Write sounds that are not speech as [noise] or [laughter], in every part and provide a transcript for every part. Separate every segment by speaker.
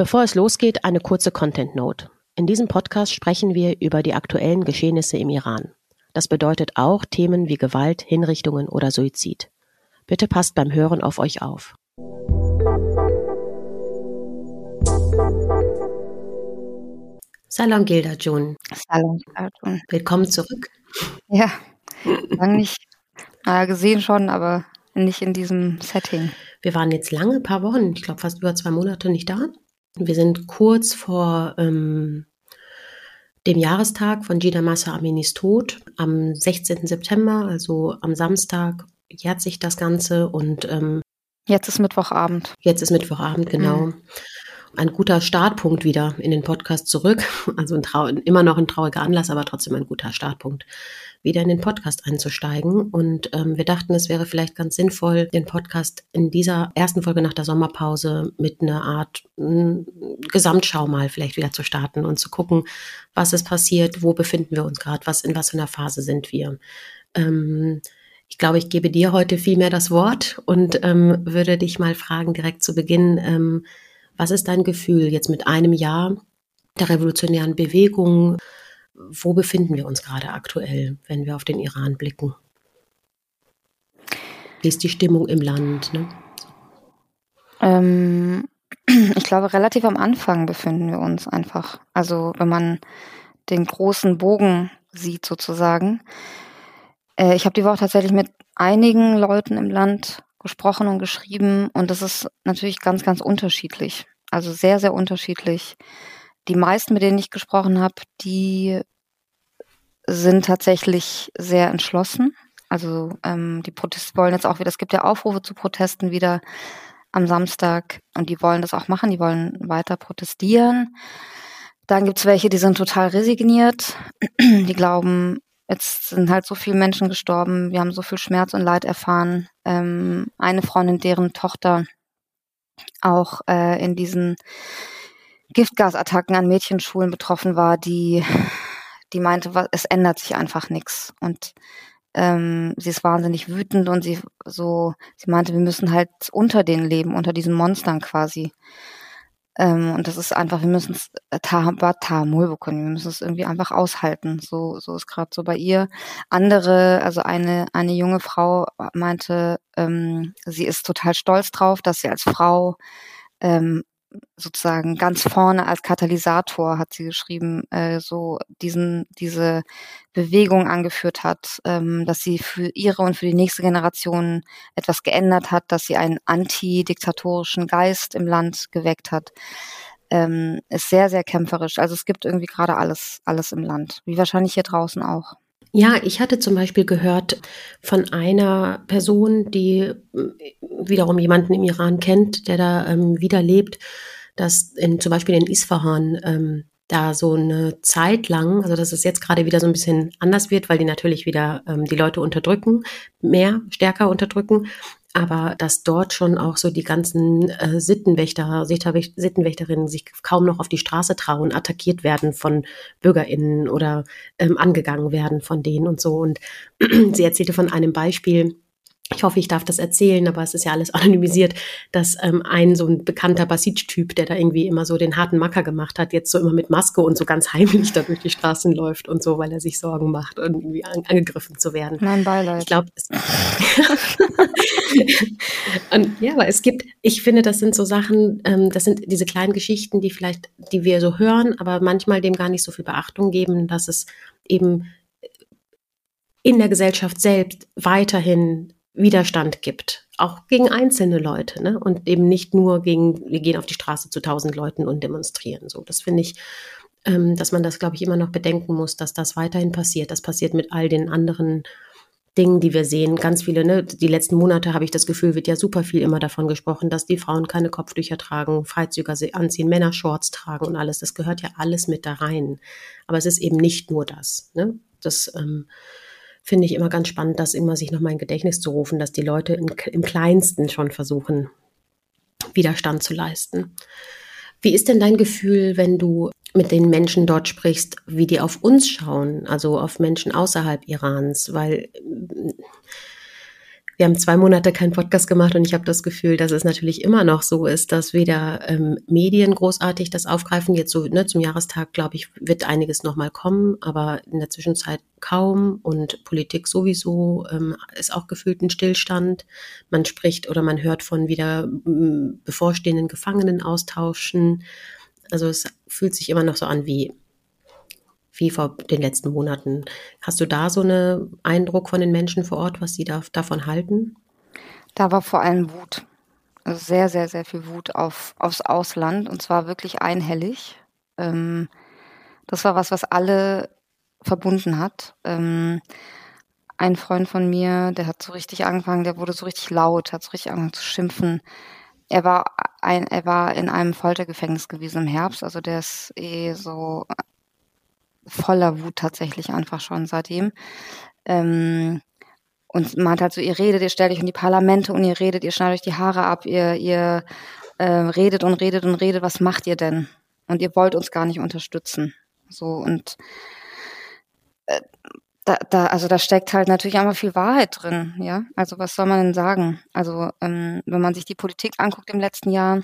Speaker 1: Bevor es losgeht, eine kurze Content Note. In diesem Podcast sprechen wir über die aktuellen Geschehnisse im Iran. Das bedeutet auch Themen wie Gewalt, Hinrichtungen oder Suizid. Bitte passt beim Hören auf euch auf. Salon Gilda Jun.
Speaker 2: Salon Gilda Jun.
Speaker 1: Willkommen zurück.
Speaker 2: Ja, lange nicht naja, gesehen schon, aber nicht in diesem Setting.
Speaker 1: Wir waren jetzt lange, ein paar Wochen, ich glaube fast über zwei Monate nicht da. Wir sind kurz vor ähm, dem Jahrestag von Gina Massa Aminis Tod am 16. September, also am Samstag, jährt sich das Ganze und ähm,
Speaker 2: jetzt ist Mittwochabend.
Speaker 1: Jetzt ist Mittwochabend, genau. Mhm. Ein guter Startpunkt wieder in den Podcast zurück. Also ein immer noch ein trauriger Anlass, aber trotzdem ein guter Startpunkt wieder in den Podcast einzusteigen. Und ähm, wir dachten, es wäre vielleicht ganz sinnvoll, den Podcast in dieser ersten Folge nach der Sommerpause mit einer Art m, Gesamtschau mal vielleicht wieder zu starten und zu gucken, was ist passiert, wo befinden wir uns gerade, was in was für einer Phase sind wir. Ähm, ich glaube, ich gebe dir heute viel mehr das Wort und ähm, würde dich mal fragen, direkt zu Beginn, ähm, was ist dein Gefühl jetzt mit einem Jahr der revolutionären Bewegung? wo befinden wir uns gerade aktuell, wenn wir auf den Iran blicken? Wie ist die Stimmung im Land? Ne?
Speaker 2: Ähm, [clears throat] ich glaube, relativ am Anfang befinden wir uns einfach. Also wenn man den großen Bogen sieht sozusagen. Äh, ich habe die Woche tatsächlich mit einigen Leuten im Land gesprochen und geschrieben und das ist natürlich ganz, ganz unterschiedlich. Also sehr, sehr unterschiedlich die meisten, mit denen ich gesprochen habe, die sind tatsächlich sehr entschlossen. Also ähm, die Proteste wollen jetzt auch wieder, es gibt ja Aufrufe zu Protesten wieder am Samstag und die wollen das auch machen, die wollen weiter protestieren. Dann gibt's welche, die sind total resigniert, die glauben, jetzt sind halt so viele Menschen gestorben, wir haben so viel Schmerz und Leid erfahren. Ähm, eine Freundin, deren Tochter auch äh, in diesen Giftgasattacken an Mädchenschulen betroffen war, die, die meinte, es ändert sich einfach nichts. Und ähm, sie ist wahnsinnig wütend und sie so, sie meinte, wir müssen halt unter denen leben, unter diesen Monstern quasi. Ähm, und das ist einfach, wir müssen es äh, Tahamul bekommen, wir müssen es irgendwie einfach aushalten. So, so ist gerade so bei ihr. Andere, also eine, eine junge Frau meinte, ähm, sie ist total stolz drauf, dass sie als Frau ähm, sozusagen ganz vorne als Katalysator, hat sie geschrieben, äh, so diesen, diese Bewegung angeführt hat, ähm, dass sie für ihre und für die nächste Generation etwas geändert hat, dass sie einen antidiktatorischen Geist im Land geweckt hat. Ähm, ist sehr, sehr kämpferisch. Also es gibt irgendwie gerade alles, alles im Land, wie wahrscheinlich hier draußen auch.
Speaker 1: Ja, ich hatte zum Beispiel gehört von einer Person, die äh, wiederum jemanden im Iran kennt, der da ähm, wieder lebt, dass in, zum Beispiel in Isfahan ähm, da so eine Zeit lang, also dass es jetzt gerade wieder so ein bisschen anders wird, weil die natürlich wieder ähm, die Leute unterdrücken, mehr, stärker unterdrücken, aber dass dort schon auch so die ganzen äh, Sittenwächter, Sittenwächterinnen sich kaum noch auf die Straße trauen, attackiert werden von BürgerInnen oder ähm, angegangen werden von denen und so. Und [clears throat] sie erzählte von einem Beispiel, ich hoffe, ich darf das erzählen, aber es ist ja alles [laughs] anonymisiert, dass ähm, ein so ein bekannter Basij-Typ, der da irgendwie immer so den harten Macker gemacht hat, jetzt so immer mit Maske und so ganz [laughs] heimlich da durch die Straßen läuft und so, weil er sich Sorgen macht, irgendwie an, angegriffen zu werden.
Speaker 2: Mein Beileid.
Speaker 1: Ich glaube, [laughs] und ja, aber es gibt, ich finde, das sind so Sachen, ähm, das sind diese kleinen Geschichten, die vielleicht, die wir so hören, aber manchmal dem gar nicht so viel Beachtung geben, dass es eben in der Gesellschaft selbst weiterhin Widerstand gibt, auch gegen einzelne Leute, ne? Und eben nicht nur gegen, wir gehen auf die Straße zu tausend Leuten und demonstrieren. So, das finde ich, ähm, dass man das, glaube ich, immer noch bedenken muss, dass das weiterhin passiert. Das passiert mit all den anderen Dingen, die wir sehen. Ganz viele, ne? Die letzten Monate habe ich das Gefühl, wird ja super viel immer davon gesprochen, dass die Frauen keine Kopftücher tragen, Freizüger anziehen, Männer Shorts tragen und alles. Das gehört ja alles mit da rein. Aber es ist eben nicht nur das, ne? Das, ähm, finde ich immer ganz spannend, das immer sich nochmal in Gedächtnis zu rufen, dass die Leute in, im Kleinsten schon versuchen, Widerstand zu leisten. Wie ist denn dein Gefühl, wenn du mit den Menschen dort sprichst, wie die auf uns schauen, also auf Menschen außerhalb Irans? Weil wir haben zwei Monate keinen Podcast gemacht und ich habe das Gefühl, dass es natürlich immer noch so ist, dass weder ähm, Medien großartig das aufgreifen. Jetzt so ne, zum Jahrestag, glaube ich, wird einiges nochmal kommen, aber in der Zwischenzeit kaum und Politik sowieso ähm, ist auch gefühlt ein Stillstand. Man spricht oder man hört von wieder m, bevorstehenden Gefangenen austauschen. Also es fühlt sich immer noch so an wie wie vor den letzten Monaten. Hast du da so einen Eindruck von den Menschen vor Ort, was sie da, davon halten?
Speaker 2: Da war vor allem Wut. Also sehr, sehr, sehr viel Wut auf, aufs Ausland und zwar wirklich einhellig. Ähm, das war was, was alle verbunden hat. Ähm, ein Freund von mir, der hat so richtig angefangen, der wurde so richtig laut, hat so richtig angefangen zu schimpfen. Er war ein, er war in einem Foltergefängnis gewesen im Herbst, also der ist eh so voller Wut tatsächlich einfach schon seitdem. Ähm, und meint halt so, ihr redet, ihr stellt euch in die Parlamente und ihr redet, ihr schneidet euch die Haare ab, ihr, ihr äh, redet und redet und redet, was macht ihr denn? Und ihr wollt uns gar nicht unterstützen. So und äh, da, da, also da steckt halt natürlich einmal viel Wahrheit drin, ja. Also was soll man denn sagen? Also ähm, wenn man sich die Politik anguckt im letzten Jahr,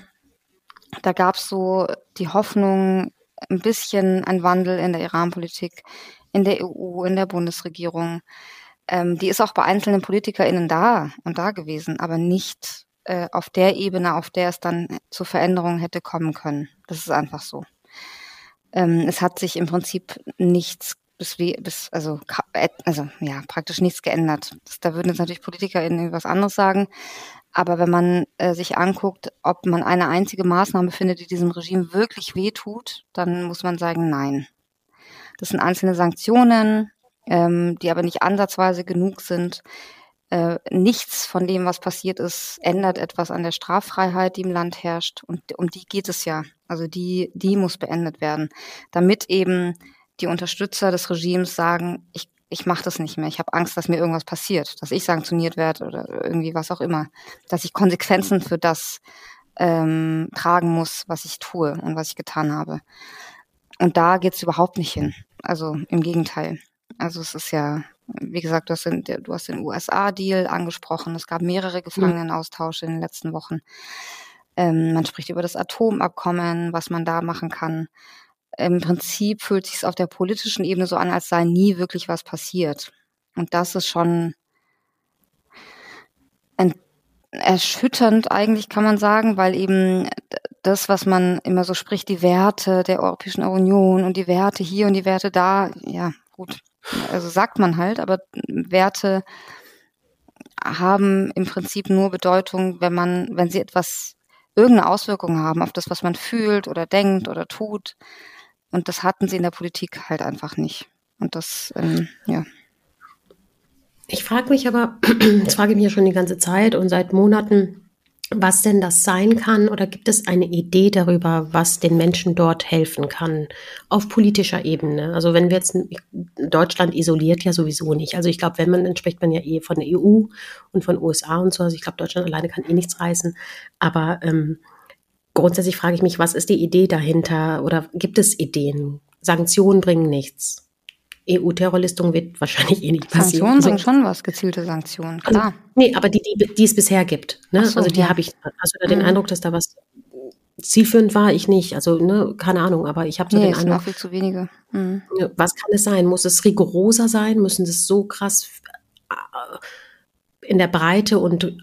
Speaker 2: da gab es so die Hoffnung, ein bisschen ein Wandel in der Iran-Politik, in der EU, in der Bundesregierung. Ähm, die ist auch bei einzelnen PolitikerInnen da und da gewesen, aber nicht äh, auf der Ebene, auf der es dann zu Veränderungen hätte kommen können. Das ist einfach so. Ähm, es hat sich im Prinzip nichts bis wie bis also also ja praktisch nichts geändert. Das, da würden jetzt natürlich PolitikerInnen was anderes sagen, aber wenn man äh, sich anguckt, ob man eine einzige Maßnahme findet, die diesem Regime wirklich wehtut, dann muss man sagen, nein. Das sind einzelne Sanktionen, ähm, die aber nicht ansatzweise genug sind. Äh, nichts von dem, was passiert ist, ändert etwas an der Straffreiheit, die im Land herrscht. Und um die geht es ja. Also die, die muss beendet werden, damit eben die Unterstützer des Regimes sagen, ich ich mache das nicht mehr. Ich habe Angst, dass mir irgendwas passiert, dass ich sanktioniert werde oder irgendwie was auch immer, dass ich Konsequenzen für das ähm, tragen muss, was ich tue und was ich getan habe. Und da geht es überhaupt nicht hin. Also im Gegenteil. Also es ist ja, wie gesagt, du hast den, du hast den USA-Deal angesprochen. Es gab mehrere Gefangenenaustausche in den letzten Wochen. Ähm, man spricht über das Atomabkommen, was man da machen kann im Prinzip fühlt sich auf der politischen Ebene so an, als sei nie wirklich was passiert. Und das ist schon erschütternd eigentlich, kann man sagen, weil eben das, was man immer so spricht, die Werte der Europäischen Union und die Werte hier und die Werte da, ja, gut, also sagt man halt, aber Werte haben im Prinzip nur Bedeutung, wenn man, wenn sie etwas, irgendeine Auswirkung haben auf das, was man fühlt oder denkt oder tut. Und das hatten sie in der Politik halt einfach nicht. Und das, ähm, ja.
Speaker 1: Ich frage mich aber, [clears throat] das frage ich mich ja schon die ganze Zeit und seit Monaten, was denn das sein kann oder gibt es eine Idee darüber, was den Menschen dort helfen kann auf politischer Ebene? Also wenn wir jetzt Deutschland isoliert ja sowieso nicht. Also ich glaube, wenn man, dann spricht man ja eh von der EU und von USA und so. Also ich glaube, Deutschland alleine kann eh nichts reißen. Aber ähm, grundsätzlich frage ich mich, was ist die Idee dahinter oder gibt es Ideen? Sanktionen bringen nichts. EU-Terrorlistung wird [laughs] wahrscheinlich eh nicht
Speaker 2: passieren. Sanktionen bringen schon was, gezielte Sanktionen,
Speaker 1: also, klar. Also, nee, aber die, die, die es bisher gibt. Ne? So, also die ja. habe ich, hast du da den mhm. Eindruck, dass da was zielführend war? Ich nicht. Also, ne, keine Ahnung, aber ich habe so nee, den Eindruck.
Speaker 2: viel zu wenige. Mhm.
Speaker 1: Was kann es sein? Muss es rigoroser sein? Müssen es so krass äh, in der Breite und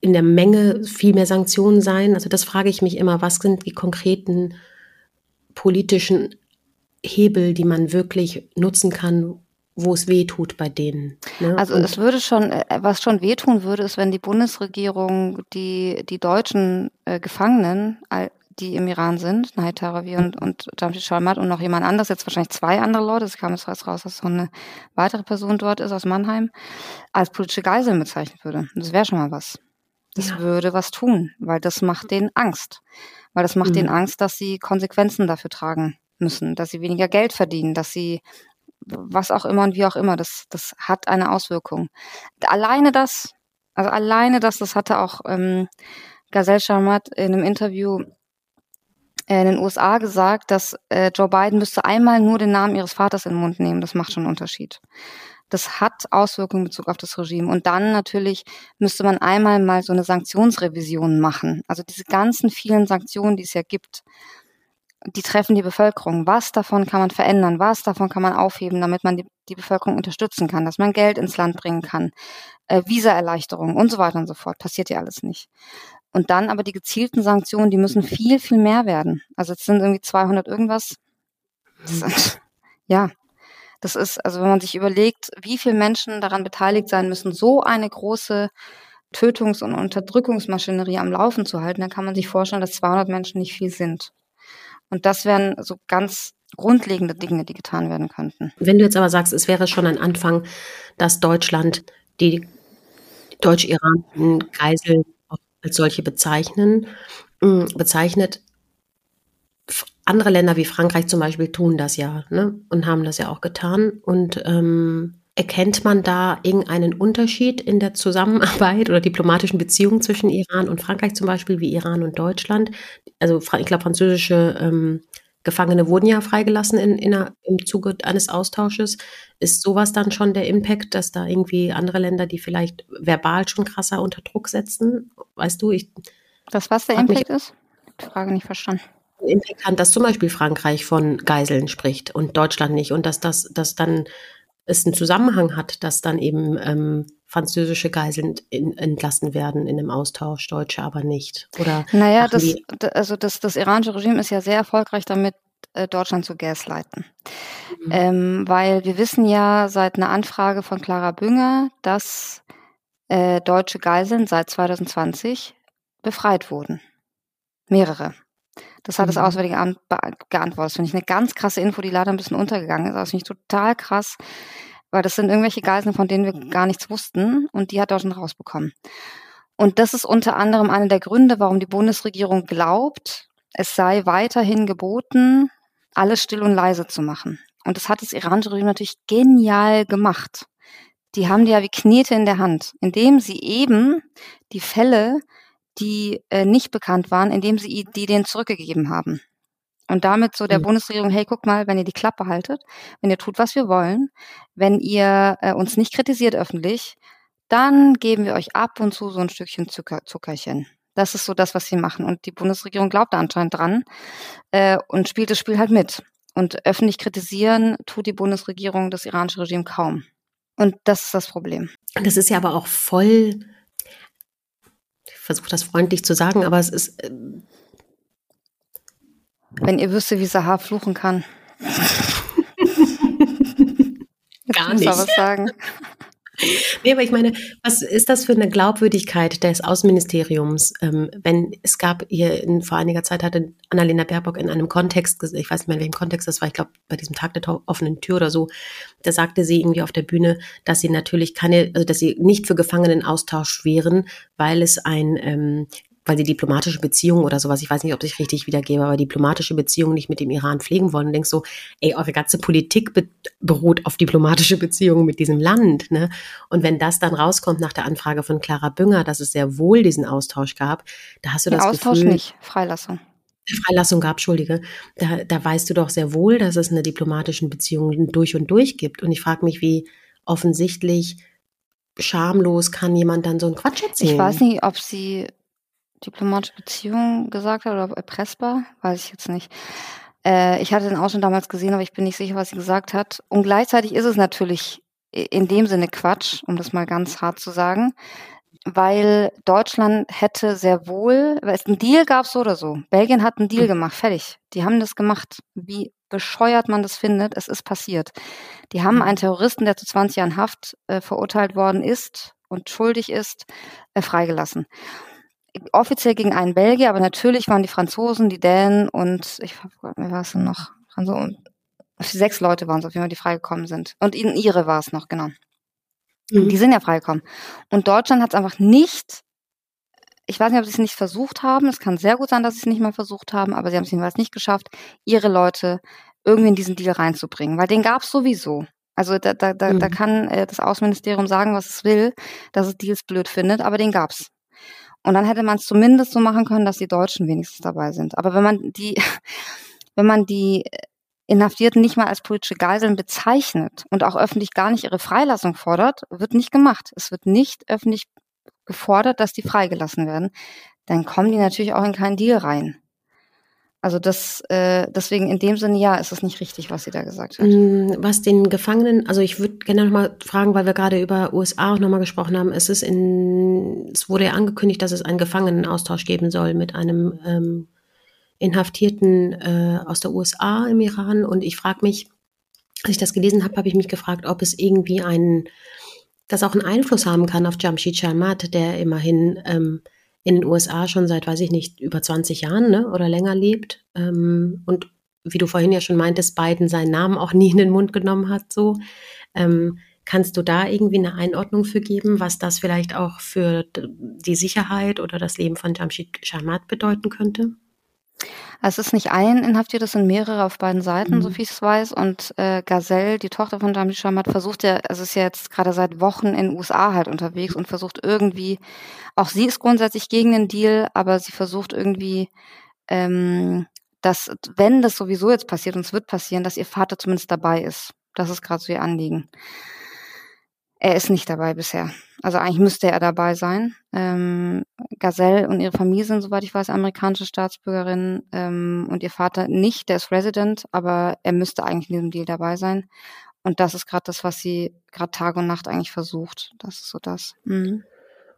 Speaker 1: in der Menge viel mehr Sanktionen sein? Also das frage ich mich immer, was sind die konkreten politischen Hebel, die man wirklich nutzen kann, wo es weh tut bei denen.
Speaker 2: Ne? Also Und es würde schon, äh, was schon wehtun würde, ist, wenn die Bundesregierung die, die deutschen äh, Gefangenen, die im Iran sind, Nahid Tarawi und, und Jamshid Shalmat und noch jemand anderes, jetzt wahrscheinlich zwei andere Leute, es kam jetzt raus, dass noch eine weitere Person dort ist aus Mannheim, als politische Geiseln bezeichnen würde. Das wäre schon mal was. Das ja. würde was tun, weil das macht denen Angst. Weil das macht mhm. denen Angst, dass sie Konsequenzen dafür tragen müssen, dass sie weniger Geld verdienen, dass sie was auch immer und wie auch immer, das, das hat eine Auswirkung. Alleine das, also alleine das, das hatte auch ähm, Gazelle Sharmat in einem Interview in den USA gesagt, dass äh, Joe Biden müsste einmal nur den Namen ihres Vaters in den Mund nehmen. Das macht schon einen Unterschied. Das hat Auswirkungen in Bezug auf das Regime. Und dann natürlich müsste man einmal mal so eine Sanktionsrevision machen. Also diese ganzen vielen Sanktionen, die es ja gibt, die treffen die Bevölkerung. Was davon kann man verändern? Was davon kann man aufheben, damit man die, die Bevölkerung unterstützen kann, dass man Geld ins Land bringen kann, äh, Visaerleichterung und so weiter und so fort. Passiert ja alles nicht. Und dann aber die gezielten Sanktionen, die müssen viel, viel mehr werden. Also es sind irgendwie 200 irgendwas. Das, ja, das ist, also wenn man sich überlegt, wie viele Menschen daran beteiligt sein müssen, so eine große Tötungs- und Unterdrückungsmaschinerie am Laufen zu halten, dann kann man sich vorstellen, dass 200 Menschen nicht viel sind. Und das wären so ganz grundlegende Dinge, die getan werden könnten.
Speaker 1: Wenn du jetzt aber sagst, es wäre schon ein Anfang, dass Deutschland die deutsch-iranischen Geiseln als solche bezeichnen, mm, bezeichnet, andere Länder wie Frankreich zum Beispiel tun das ja ne? und haben das ja auch getan. Und ähm, Erkennt man da irgendeinen Unterschied in der Zusammenarbeit oder diplomatischen Beziehungen zwischen Iran und Frankreich zum Beispiel, wie Iran und Deutschland? Also ich glaube, französische ähm, Gefangene wurden ja freigelassen in, in einer, im Zuge eines Austausches. Ist sowas dann schon der Impact, dass da irgendwie andere Länder, die vielleicht verbal schon krasser unter Druck setzen? Weißt du, ich.
Speaker 2: Das, was der Impact mich, ist? Frage nicht verstanden.
Speaker 1: Impact hat, dass zum Beispiel Frankreich von Geiseln spricht und Deutschland nicht und dass das dass dann es einen Zusammenhang hat, dass dann eben ähm, französische Geiseln in, entlassen werden in einem Austausch, Deutsche aber nicht. Oder
Speaker 2: naja, das, also das, das iranische Regime ist ja sehr erfolgreich damit, äh, Deutschland zu gaslighten. Mhm. Ähm, weil wir wissen ja seit einer Anfrage von Clara Bünger, dass äh, deutsche Geiseln seit 2020 befreit wurden. Mehrere. Das hat mhm. das Auswärtige Amt geantwortet. Das finde ich eine ganz krasse Info, die leider ein bisschen untergegangen ist. Das finde ich total krass, weil das sind irgendwelche Geiseln, von denen wir gar nichts wussten und die hat Deutschland rausbekommen. Und das ist unter anderem einer der Gründe, warum die Bundesregierung glaubt, es sei weiterhin geboten, alles still und leise zu machen. Und das hat das iranische Regime natürlich genial gemacht. Die haben die ja wie Knete in der Hand, indem sie eben die Fälle die äh, nicht bekannt waren, indem sie die denen zurückgegeben haben. Und damit so der mhm. Bundesregierung, hey, guck mal, wenn ihr die Klappe haltet, wenn ihr tut, was wir wollen, wenn ihr äh, uns nicht kritisiert öffentlich, dann geben wir euch ab und zu so ein Stückchen Zucker, Zuckerchen. Das ist so das, was sie machen. Und die Bundesregierung glaubt da anscheinend dran äh, und spielt das Spiel halt mit. Und öffentlich kritisieren tut die Bundesregierung das iranische Regime kaum. Und das ist das Problem.
Speaker 1: Das ist ja aber auch voll versuche das freundlich zu sagen, aber es ist. Äh
Speaker 2: Wenn ihr wüsste, wie Sahar fluchen kann. [laughs]
Speaker 1: Gar nicht. Ich muss was sagen. [laughs] Nee, aber ich meine, was ist das für eine Glaubwürdigkeit des Außenministeriums? Ähm, wenn es gab hier in, vor einiger Zeit hatte Annalena Baerbock in einem Kontext, ich weiß nicht mehr in welchem Kontext das war, ich glaube bei diesem Tag der offenen Tür oder so, da sagte sie irgendwie auf der Bühne, dass sie natürlich keine, also dass sie nicht für Gefangenenaustausch wären, weil es ein ähm, weil sie diplomatische Beziehungen oder sowas, ich weiß nicht, ob ich richtig wiedergebe, aber diplomatische Beziehungen nicht mit dem Iran pflegen wollen und denkst so, ey, eure ganze Politik be beruht auf diplomatische Beziehungen mit diesem Land, ne? Und wenn das dann rauskommt nach der Anfrage von Clara Bünger, dass es sehr wohl diesen Austausch gab, da hast du Den das
Speaker 2: Austausch
Speaker 1: Gefühl,
Speaker 2: nicht, Freilassung.
Speaker 1: Freilassung gab, Entschuldige, da, da weißt du doch sehr wohl, dass es eine diplomatische Beziehung durch und durch gibt. Und ich frage mich, wie offensichtlich schamlos kann jemand dann so einen Quatsch erzählen?
Speaker 2: Ich weiß nicht, ob sie diplomatische Beziehung gesagt hat oder erpressbar, weiß ich jetzt nicht. Äh, ich hatte den Ausschnitt damals gesehen, aber ich bin nicht sicher, was sie gesagt hat. Und gleichzeitig ist es natürlich in dem Sinne Quatsch, um das mal ganz hart zu sagen, weil Deutschland hätte sehr wohl, weil es einen Deal gab so oder so. Belgien hat einen Deal hm. gemacht, fertig. Die haben das gemacht. Wie bescheuert man das findet, es ist passiert. Die haben hm. einen Terroristen, der zu 20 Jahren Haft äh, verurteilt worden ist und schuldig ist, äh, freigelassen offiziell gegen einen Belgier, aber natürlich waren die Franzosen, die Dänen und ich wer war es denn noch? Franzosen. Sechs Leute waren es auf jeden Fall, die freigekommen sind. Und in ihre war es noch, genau. Mhm. Die sind ja freigekommen. Und Deutschland hat es einfach nicht, ich weiß nicht, ob sie es nicht versucht haben. Es kann sehr gut sein, dass sie es nicht mal versucht haben, aber sie haben es jedenfalls nicht geschafft, ihre Leute irgendwie in diesen Deal reinzubringen, weil den gab es sowieso. Also da, da, da, mhm. da kann äh, das Außenministerium sagen, was es will, dass es Deals blöd findet, aber den gab's. Und dann hätte man es zumindest so machen können, dass die Deutschen wenigstens dabei sind. Aber wenn man die, [laughs] wenn man die Inhaftierten nicht mal als politische Geiseln bezeichnet und auch öffentlich gar nicht ihre Freilassung fordert, wird nicht gemacht. Es wird nicht öffentlich gefordert, dass die freigelassen werden. Dann kommen die natürlich auch in keinen Deal rein. Also das, äh, deswegen in dem Sinne, ja, ist es nicht richtig, was sie da gesagt hat. Mm,
Speaker 1: was den Gefangenen, also ich würde gerne nochmal fragen, weil wir gerade über USA auch nochmal gesprochen haben. Es in, es wurde ja angekündigt, dass es einen Gefangenenaustausch geben soll mit einem ähm, Inhaftierten äh, aus der USA im Iran. Und ich frage mich, als ich das gelesen habe, habe ich mich gefragt, ob es irgendwie einen, das auch einen Einfluss haben kann auf Jamshid Sharmat, der immerhin ähm, in den USA schon seit, weiß ich nicht, über 20 Jahren ne, oder länger lebt. Ähm, und wie du vorhin ja schon meintest, Biden seinen Namen auch nie in den Mund genommen hat, so. Ähm, kannst du da irgendwie eine Einordnung für geben, was das vielleicht auch für die Sicherheit oder das Leben von Jamshid Sharmat bedeuten könnte?
Speaker 2: Es ist nicht ein Inhaftierter, es sind mehrere auf beiden Seiten, mhm. so wie ich es weiß. Und äh, Gazelle, die Tochter von Jamil Shamat, versucht ja, also ist ja jetzt gerade seit Wochen in den USA halt unterwegs und versucht irgendwie, auch sie ist grundsätzlich gegen den Deal, aber sie versucht irgendwie, ähm, dass, wenn das sowieso jetzt passiert, und es wird passieren, dass ihr Vater zumindest dabei ist. Das ist gerade so ihr Anliegen. Er ist nicht dabei bisher. Also eigentlich müsste er dabei sein. Ähm, Gazelle und ihre Familie sind, soweit ich weiß, amerikanische Staatsbürgerin ähm, und ihr Vater nicht, der ist Resident, aber er müsste eigentlich in diesem Deal dabei sein. Und das ist gerade das, was sie gerade Tag und Nacht eigentlich versucht. Das ist so das. Mhm.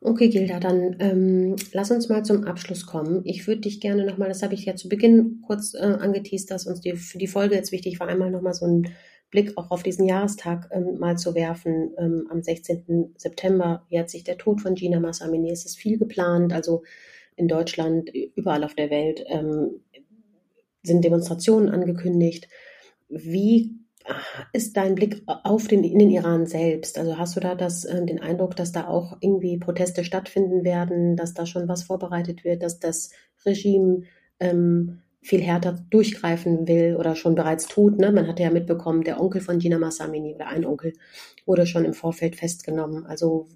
Speaker 1: Okay, Gilda, dann ähm, lass uns mal zum Abschluss kommen. Ich würde dich gerne nochmal, das habe ich ja zu Beginn kurz äh, angeteased, dass uns die, für die Folge jetzt wichtig war, einmal nochmal so ein Blick auch auf diesen Jahrestag ähm, mal zu werfen. Ähm, am 16. September jährt sich der Tod von Gina Massamini. Es ist viel geplant, also in Deutschland, überall auf der Welt ähm, sind Demonstrationen angekündigt. Wie ist dein Blick auf den, in den Iran selbst? Also hast du da das, äh, den Eindruck, dass da auch irgendwie Proteste stattfinden werden, dass da schon was vorbereitet wird, dass das Regime ähm, viel härter durchgreifen will oder schon bereits tut. Ne? Man hatte ja mitbekommen, der Onkel von Gina Massamini oder ein Onkel wurde schon im Vorfeld festgenommen. Also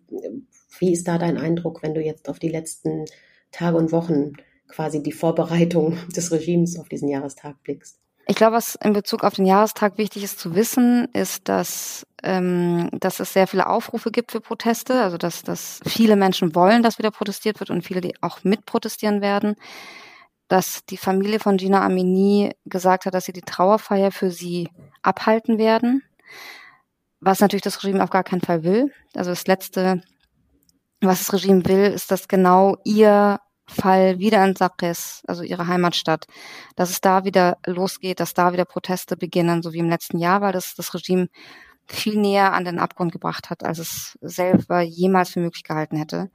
Speaker 1: wie ist da dein Eindruck, wenn du jetzt auf die letzten Tage und Wochen quasi die Vorbereitung [laughs] des Regimes auf diesen Jahrestag blickst?
Speaker 2: Ich glaube, was in Bezug auf den Jahrestag wichtig ist zu wissen, ist, dass, ähm, dass es sehr viele Aufrufe gibt für Proteste, also dass, dass viele Menschen wollen, dass wieder protestiert wird und viele, die auch mitprotestieren werden dass die Familie von Gina Amini gesagt hat, dass sie die Trauerfeier für sie abhalten werden, was natürlich das Regime auf gar keinen Fall will. Also das Letzte, was das Regime will, ist, dass genau ihr Fall wieder in Sakres, also ihre Heimatstadt, dass es da wieder losgeht, dass da wieder Proteste beginnen, so wie im letzten Jahr, weil das das Regime viel näher an den Abgrund gebracht hat, als es selber jemals für möglich gehalten hätte.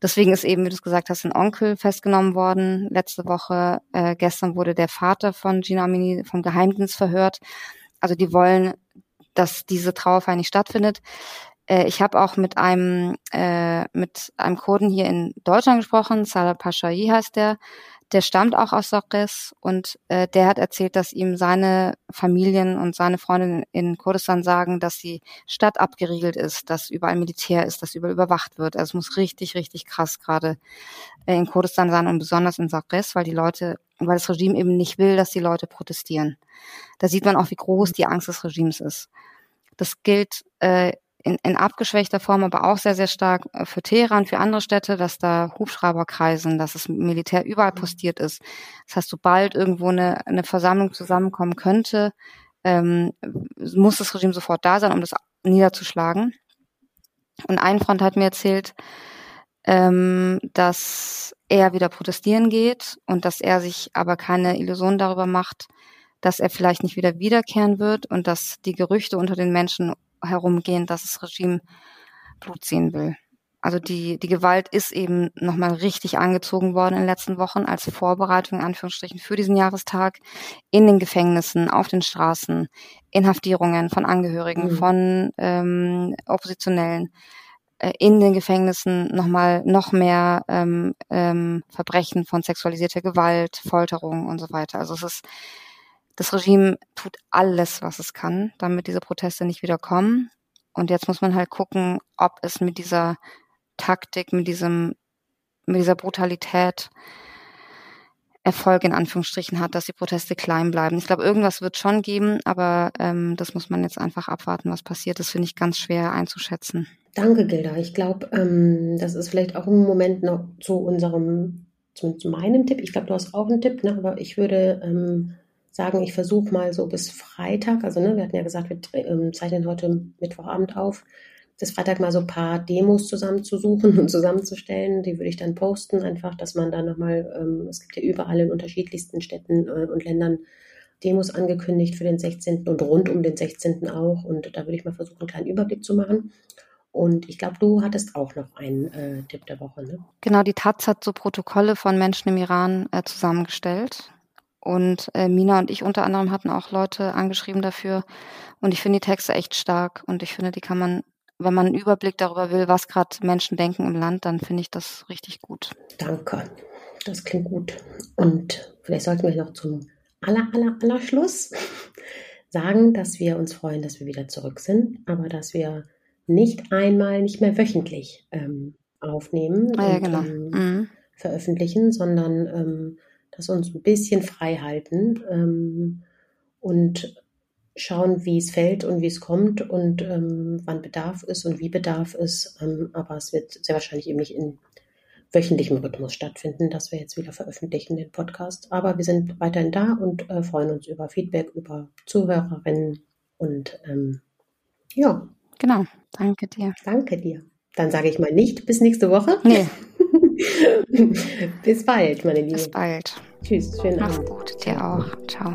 Speaker 2: Deswegen ist eben, wie du es gesagt hast, ein Onkel festgenommen worden letzte Woche. Äh, gestern wurde der Vater von Gina Amini vom Geheimdienst verhört. Also die wollen, dass diese Trauerfeier nicht stattfindet. Äh, ich habe auch mit einem äh, mit einem Kurden hier in Deutschland gesprochen. Salah Pashai heißt der der stammt auch aus Sokres und äh, der hat erzählt, dass ihm seine Familien und seine Freundinnen in Kurdistan sagen, dass die Stadt abgeriegelt ist, dass überall Militär ist, dass überall überwacht wird. Also es muss richtig, richtig krass gerade äh, in Kurdistan sein und besonders in Sokres, weil die Leute, weil das Regime eben nicht will, dass die Leute protestieren. Da sieht man auch, wie groß die Angst des Regimes ist. Das gilt äh, in, in abgeschwächter Form, aber auch sehr, sehr stark äh, für Teheran, für andere Städte, dass da Hubschrauber kreisen, dass das Militär überall mhm. postiert ist. Das heißt, sobald irgendwo eine, eine Versammlung zusammenkommen könnte, ähm, muss das Regime sofort da sein, um das niederzuschlagen. Und ein Freund hat mir erzählt, ähm, dass er wieder protestieren geht und dass er sich aber keine Illusion darüber macht, dass er vielleicht nicht wieder wiederkehren wird und dass die Gerüchte unter den Menschen herumgehen, dass das Regime Blut ziehen will. Also die, die Gewalt ist eben nochmal richtig angezogen worden in den letzten Wochen als Vorbereitung in Anführungsstrichen für diesen Jahrestag in den Gefängnissen, auf den Straßen, Inhaftierungen von Angehörigen, mhm. von ähm, Oppositionellen, äh, in den Gefängnissen nochmal noch mehr ähm, ähm, Verbrechen von sexualisierter Gewalt, Folterung und so weiter. Also es ist das Regime tut alles, was es kann, damit diese Proteste nicht wieder kommen. Und jetzt muss man halt gucken, ob es mit dieser Taktik, mit diesem, mit dieser Brutalität Erfolg in Anführungsstrichen hat, dass die Proteste klein bleiben. Ich glaube, irgendwas wird schon geben, aber ähm, das muss man jetzt einfach abwarten, was passiert. Das finde ich ganz schwer einzuschätzen.
Speaker 1: Danke, Gilda. Ich glaube, ähm, das ist vielleicht auch ein Moment noch zu unserem, zu, zu meinem Tipp. Ich glaube, du hast auch einen Tipp, ne? aber ich würde ähm, sagen, ich versuche mal so bis Freitag, also ne, wir hatten ja gesagt, wir ähm, zeichnen heute Mittwochabend auf, bis Freitag mal so ein paar Demos zusammenzusuchen und zusammenzustellen. Die würde ich dann posten, einfach, dass man dann nochmal, ähm, es gibt ja überall in unterschiedlichsten Städten äh, und Ländern Demos angekündigt für den 16. und rund um den 16. auch. Und da würde ich mal versuchen, einen kleinen Überblick zu machen. Und ich glaube, du hattest auch noch einen äh, Tipp der Woche, ne?
Speaker 2: Genau, die Taz hat so Protokolle von Menschen im Iran äh, zusammengestellt. Und äh, Mina und ich unter anderem hatten auch Leute angeschrieben dafür. Und ich finde die Texte echt stark. Und ich finde, die kann man wenn man einen Überblick darüber will, was gerade Menschen denken im Land, dann finde ich das richtig gut.
Speaker 1: Danke. Das klingt gut. Und vielleicht sollten wir noch zum aller, aller, aller Schluss [laughs] sagen, dass wir uns freuen, dass wir wieder zurück sind, aber dass wir nicht einmal, nicht mehr wöchentlich ähm, aufnehmen
Speaker 2: ah, ja, und genau. ähm,
Speaker 1: mhm. veröffentlichen, sondern ähm, dass wir uns ein bisschen frei halten ähm, und schauen, wie es fällt und wie es kommt und ähm, wann Bedarf ist und wie Bedarf ist. Ähm, aber es wird sehr wahrscheinlich eben nicht in wöchentlichem Rhythmus stattfinden, dass wir jetzt wieder veröffentlichen, den Podcast. Aber wir sind weiterhin da und äh, freuen uns über Feedback, über Zuhörerinnen und ähm, ja.
Speaker 2: Genau, danke dir.
Speaker 1: Danke dir. Dann sage ich mal nicht bis nächste Woche.
Speaker 2: Nee. [laughs]
Speaker 1: bis bald, meine Liebe.
Speaker 2: Bis bald.
Speaker 1: Tschüss, schönen
Speaker 2: Mach's Abend. gut, dir auch. Ciao.